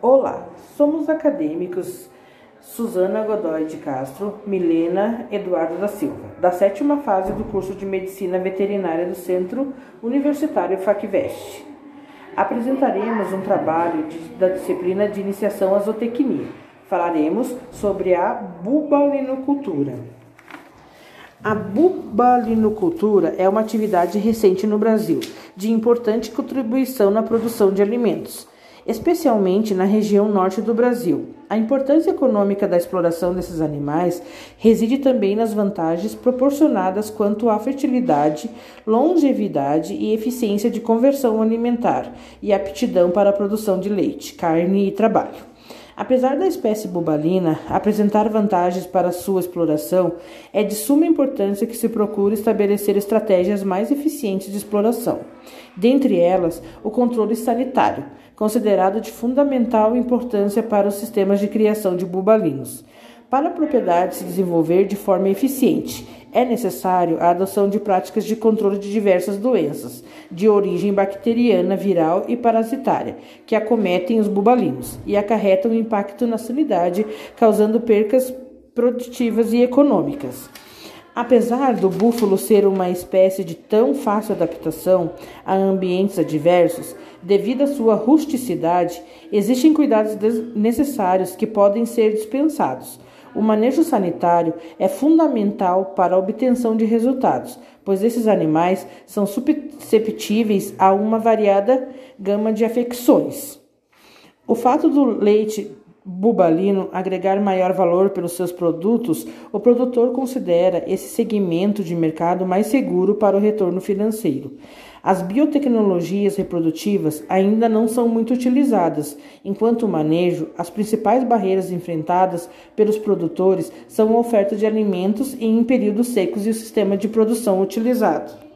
Olá, somos acadêmicos Suzana Godoy de Castro, Milena Eduardo da Silva, da sétima fase do curso de Medicina Veterinária do Centro Universitário FACVEST. Apresentaremos um trabalho de, da disciplina de iniciação à zootecnia. Falaremos sobre a bubalinocultura. A bubalinocultura é uma atividade recente no Brasil, de importante contribuição na produção de alimentos especialmente na região norte do Brasil. A importância econômica da exploração desses animais reside também nas vantagens proporcionadas quanto à fertilidade, longevidade e eficiência de conversão alimentar e aptidão para a produção de leite, carne e trabalho. Apesar da espécie bubalina apresentar vantagens para sua exploração, é de suma importância que se procure estabelecer estratégias mais eficientes de exploração. Dentre elas, o controle sanitário, considerado de fundamental importância para os sistemas de criação de bubalinos. Para a propriedade se desenvolver de forma eficiente, é necessário a adoção de práticas de controle de diversas doenças, de origem bacteriana, viral e parasitária, que acometem os bubalinos e acarretam impacto na sanidade, causando percas produtivas e econômicas. Apesar do búfalo ser uma espécie de tão fácil adaptação a ambientes adversos, devido à sua rusticidade, existem cuidados necessários que podem ser dispensados. O manejo sanitário é fundamental para a obtenção de resultados, pois esses animais são susceptíveis a uma variada gama de afecções. O fato do leite bubalino agregar maior valor pelos seus produtos, o produtor considera esse segmento de mercado mais seguro para o retorno financeiro. As biotecnologias reprodutivas ainda não são muito utilizadas, enquanto o manejo, as principais barreiras enfrentadas pelos produtores são a oferta de alimentos em períodos secos e o sistema de produção utilizado.